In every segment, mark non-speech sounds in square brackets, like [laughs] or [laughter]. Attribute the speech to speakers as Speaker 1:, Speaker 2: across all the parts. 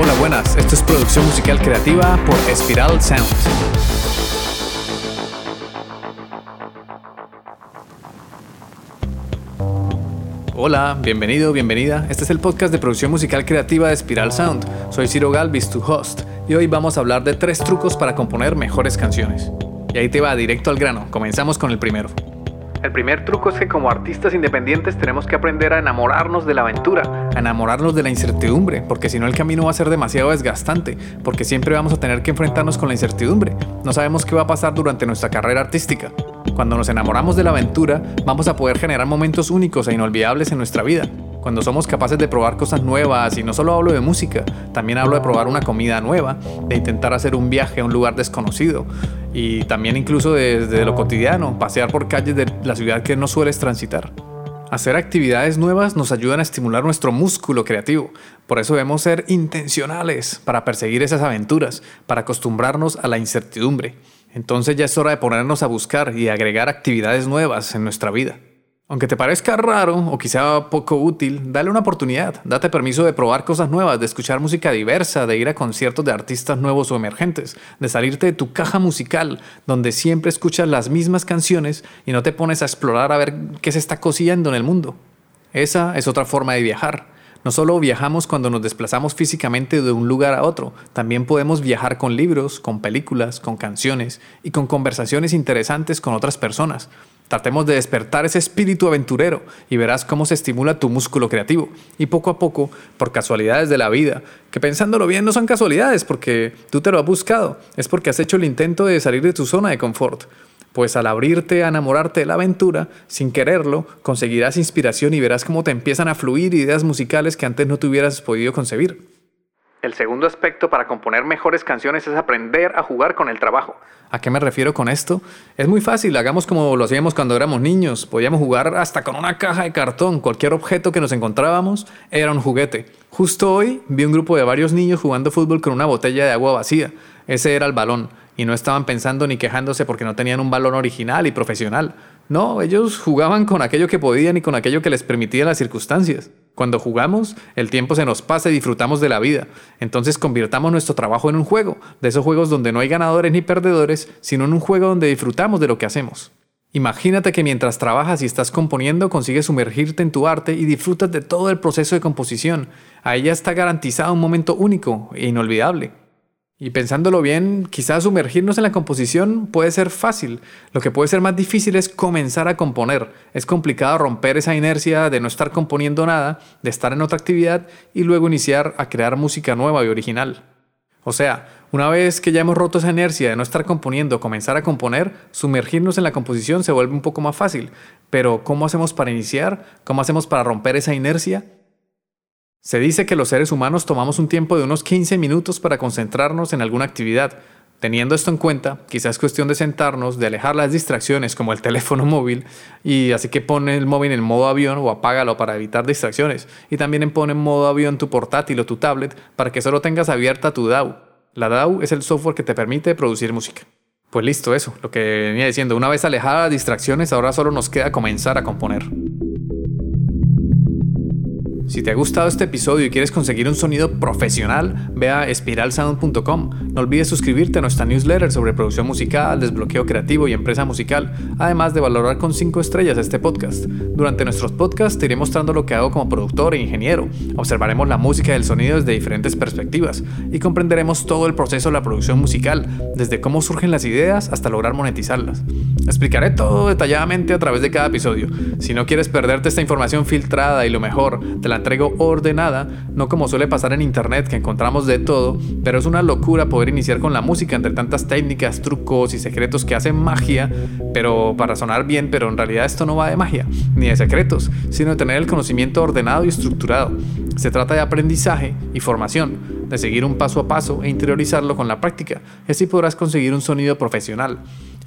Speaker 1: Hola, buenas. Esto es producción musical creativa por Espiral Sound. Hola, bienvenido, bienvenida. Este es el podcast de producción musical creativa de Spiral Sound. Soy Ciro Galvis, tu host, y hoy vamos a hablar de tres trucos para componer mejores canciones. Y ahí te va directo al grano. Comenzamos con el primero. El primer truco es que como artistas independientes tenemos que aprender a enamorarnos de la aventura, a enamorarnos de la incertidumbre, porque si no el camino va a ser demasiado desgastante, porque siempre vamos a tener que enfrentarnos con la incertidumbre. No sabemos qué va a pasar durante nuestra carrera artística. Cuando nos enamoramos de la aventura, vamos a poder generar momentos únicos e inolvidables en nuestra vida cuando somos capaces de probar cosas nuevas, y no solo hablo de música, también hablo de probar una comida nueva, de intentar hacer un viaje a un lugar desconocido, y también incluso desde lo cotidiano, pasear por calles de la ciudad que no sueles transitar. Hacer actividades nuevas nos ayudan a estimular nuestro músculo creativo. Por eso debemos ser intencionales para perseguir esas aventuras, para acostumbrarnos a la incertidumbre. Entonces ya es hora de ponernos a buscar y agregar actividades nuevas en nuestra vida. Aunque te parezca raro o quizá poco útil, dale una oportunidad. Date permiso de probar cosas nuevas, de escuchar música diversa, de ir a conciertos de artistas nuevos o emergentes, de salirte de tu caja musical, donde siempre escuchas las mismas canciones y no te pones a explorar a ver qué se está cosiendo en el mundo. Esa es otra forma de viajar. No solo viajamos cuando nos desplazamos físicamente de un lugar a otro, también podemos viajar con libros, con películas, con canciones y con conversaciones interesantes con otras personas. Tratemos de despertar ese espíritu aventurero y verás cómo se estimula tu músculo creativo. Y poco a poco, por casualidades de la vida, que pensándolo bien no son casualidades porque tú te lo has buscado, es porque has hecho el intento de salir de tu zona de confort. Pues al abrirte a enamorarte de la aventura, sin quererlo, conseguirás inspiración y verás cómo te empiezan a fluir ideas musicales que antes no te hubieras podido concebir. El segundo aspecto para componer mejores canciones es aprender a jugar con el trabajo. ¿A qué me refiero con esto? Es muy fácil, hagamos como lo hacíamos cuando éramos niños. Podíamos jugar hasta con una caja de cartón. Cualquier objeto que nos encontrábamos era un juguete. Justo hoy vi un grupo de varios niños jugando fútbol con una botella de agua vacía. Ese era el balón. Y no estaban pensando ni quejándose porque no tenían un balón original y profesional. No, ellos jugaban con aquello que podían y con aquello que les permitían las circunstancias. Cuando jugamos, el tiempo se nos pasa y disfrutamos de la vida. Entonces convirtamos nuestro trabajo en un juego, de esos juegos donde no hay ganadores ni perdedores, sino en un juego donde disfrutamos de lo que hacemos. Imagínate que mientras trabajas y estás componiendo consigues sumergirte en tu arte y disfrutas de todo el proceso de composición. Ahí ya está garantizado un momento único e inolvidable. Y pensándolo bien, quizás sumergirnos en la composición puede ser fácil. Lo que puede ser más difícil es comenzar a componer. Es complicado romper esa inercia de no estar componiendo nada, de estar en otra actividad y luego iniciar a crear música nueva y original. O sea, una vez que ya hemos roto esa inercia de no estar componiendo, comenzar a componer, sumergirnos en la composición se vuelve un poco más fácil. Pero ¿cómo hacemos para iniciar? ¿Cómo hacemos para romper esa inercia? Se dice que los seres humanos tomamos un tiempo de unos 15 minutos para concentrarnos en alguna actividad. Teniendo esto en cuenta, quizás es cuestión de sentarnos, de alejar las distracciones como el [laughs] teléfono móvil, y así que pone el móvil en modo avión o apágalo para evitar distracciones. Y también pone en modo avión tu portátil o tu tablet para que solo tengas abierta tu DAW. La DAW es el software que te permite producir música. Pues listo, eso, lo que venía diciendo. Una vez alejadas las distracciones, ahora solo nos queda comenzar a componer. Si te ha gustado este episodio y quieres conseguir un sonido profesional, ve a espiralsound.com. No olvides suscribirte a nuestra newsletter sobre producción musical, desbloqueo creativo y empresa musical, además de valorar con 5 estrellas este podcast. Durante nuestros podcasts te iré mostrando lo que hago como productor e ingeniero. Observaremos la música y el sonido desde diferentes perspectivas y comprenderemos todo el proceso de la producción musical, desde cómo surgen las ideas hasta lograr monetizarlas. Explicaré todo detalladamente a través de cada episodio. Si no quieres perderte esta información filtrada y lo mejor, te la entrego ordenada, no como suele pasar en internet que encontramos de todo, pero es una locura poder iniciar con la música entre tantas técnicas, trucos y secretos que hacen magia, pero para sonar bien, pero en realidad esto no va de magia, ni de secretos, sino de tener el conocimiento ordenado y estructurado. Se trata de aprendizaje y formación de seguir un paso a paso e interiorizarlo con la práctica, y así podrás conseguir un sonido profesional.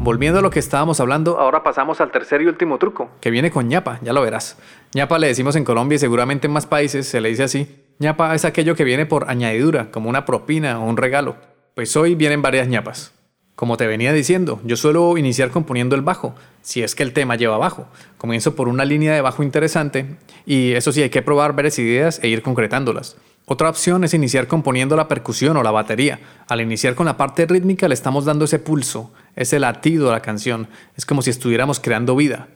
Speaker 1: Volviendo a lo que estábamos hablando, ahora pasamos al tercer y último truco, que viene con ñapa, ya lo verás. ñapa le decimos en Colombia y seguramente en más países se le dice así. ñapa es aquello que viene por añadidura, como una propina o un regalo. Pues hoy vienen varias ñapas. Como te venía diciendo, yo suelo iniciar componiendo el bajo, si es que el tema lleva bajo. Comienzo por una línea de bajo interesante y eso sí hay que probar varias ideas e ir concretándolas. Otra opción es iniciar componiendo la percusión o la batería. Al iniciar con la parte rítmica le estamos dando ese pulso, ese latido a la canción. Es como si estuviéramos creando vida.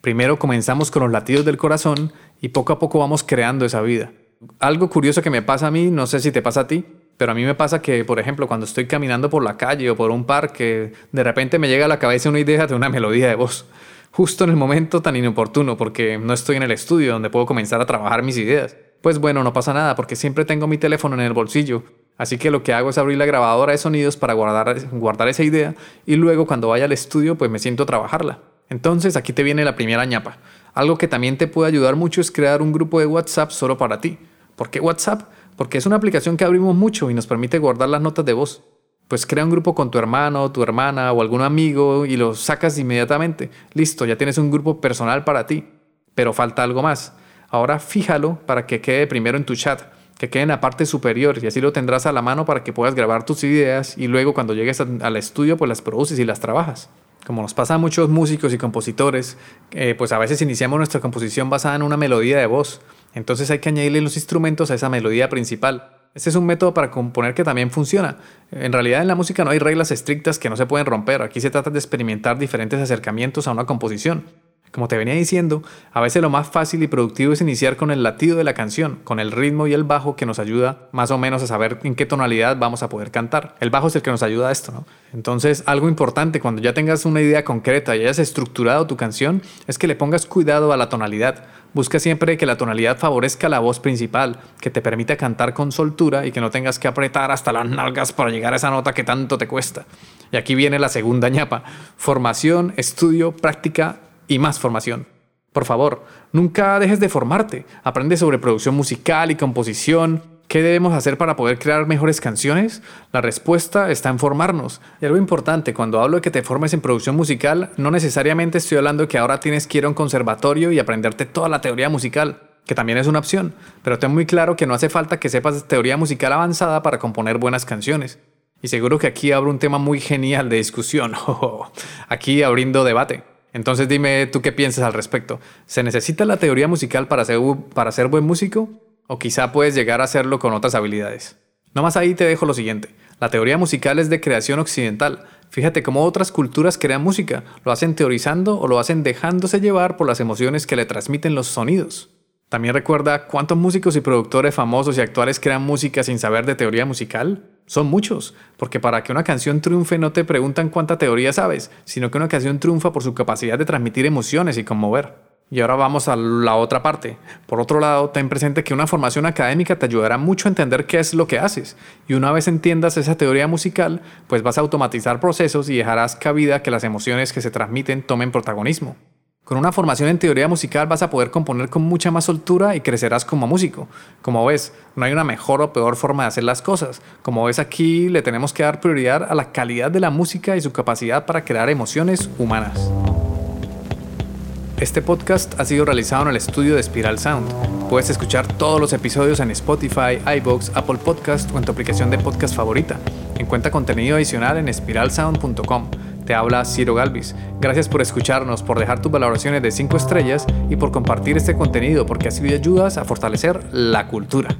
Speaker 1: Primero comenzamos con los latidos del corazón y poco a poco vamos creando esa vida. Algo curioso que me pasa a mí, no sé si te pasa a ti, pero a mí me pasa que, por ejemplo, cuando estoy caminando por la calle o por un parque, de repente me llega a la cabeza una idea de una melodía de voz, justo en el momento tan inoportuno, porque no estoy en el estudio donde puedo comenzar a trabajar mis ideas. Pues bueno, no pasa nada, porque siempre tengo mi teléfono en el bolsillo, así que lo que hago es abrir la grabadora de sonidos para guardar, guardar esa idea y luego cuando vaya al estudio pues me siento a trabajarla. Entonces aquí te viene la primera ñapa. Algo que también te puede ayudar mucho es crear un grupo de WhatsApp solo para ti. ¿Por qué WhatsApp? porque es una aplicación que abrimos mucho y nos permite guardar las notas de voz. Pues crea un grupo con tu hermano, tu hermana o algún amigo y lo sacas inmediatamente. Listo, ya tienes un grupo personal para ti. Pero falta algo más. Ahora fíjalo para que quede primero en tu chat, que quede en la parte superior y así lo tendrás a la mano para que puedas grabar tus ideas y luego cuando llegues al estudio pues las produces y las trabajas. Como nos pasa a muchos músicos y compositores, eh, pues a veces iniciamos nuestra composición basada en una melodía de voz entonces hay que añadirle los instrumentos a esa melodía principal. Este es un método para componer que también funciona. En realidad en la música no hay reglas estrictas que no se pueden romper. Aquí se trata de experimentar diferentes acercamientos a una composición. Como te venía diciendo, a veces lo más fácil y productivo es iniciar con el latido de la canción, con el ritmo y el bajo que nos ayuda más o menos a saber en qué tonalidad vamos a poder cantar. El bajo es el que nos ayuda a esto, ¿no? Entonces, algo importante cuando ya tengas una idea concreta y hayas estructurado tu canción es que le pongas cuidado a la tonalidad. Busca siempre que la tonalidad favorezca la voz principal, que te permita cantar con soltura y que no tengas que apretar hasta las nalgas para llegar a esa nota que tanto te cuesta. Y aquí viene la segunda ñapa. Formación, estudio, práctica y más formación. Por favor, nunca dejes de formarte. Aprende sobre producción musical y composición. ¿Qué debemos hacer para poder crear mejores canciones? La respuesta está en formarnos. Y algo importante, cuando hablo de que te formes en producción musical, no necesariamente estoy hablando de que ahora tienes que ir a un conservatorio y aprenderte toda la teoría musical, que también es una opción, pero ten muy claro que no hace falta que sepas teoría musical avanzada para componer buenas canciones. Y seguro que aquí abro un tema muy genial de discusión, [laughs] aquí abriendo debate. Entonces dime tú qué piensas al respecto. ¿Se necesita la teoría musical para ser, para ser buen músico? ¿O quizá puedes llegar a hacerlo con otras habilidades? Nomás ahí te dejo lo siguiente. La teoría musical es de creación occidental. Fíjate cómo otras culturas crean música. Lo hacen teorizando o lo hacen dejándose llevar por las emociones que le transmiten los sonidos. También recuerda cuántos músicos y productores famosos y actuales crean música sin saber de teoría musical. Son muchos, porque para que una canción triunfe no te preguntan cuánta teoría sabes, sino que una canción triunfa por su capacidad de transmitir emociones y conmover. Y ahora vamos a la otra parte. Por otro lado, ten presente que una formación académica te ayudará mucho a entender qué es lo que haces. Y una vez entiendas esa teoría musical, pues vas a automatizar procesos y dejarás cabida que las emociones que se transmiten tomen protagonismo. Con una formación en teoría musical vas a poder componer con mucha más soltura y crecerás como músico. Como ves, no hay una mejor o peor forma de hacer las cosas. Como ves aquí, le tenemos que dar prioridad a la calidad de la música y su capacidad para crear emociones humanas. Este podcast ha sido realizado en el estudio de Spiral Sound. Puedes escuchar todos los episodios en Spotify, iBox, Apple Podcast o en tu aplicación de podcast favorita. Encuentra contenido adicional en spiralsound.com. Te habla Ciro Galvis. Gracias por escucharnos, por dejar tus valoraciones de 5 estrellas y por compartir este contenido porque así ayudas a fortalecer la cultura.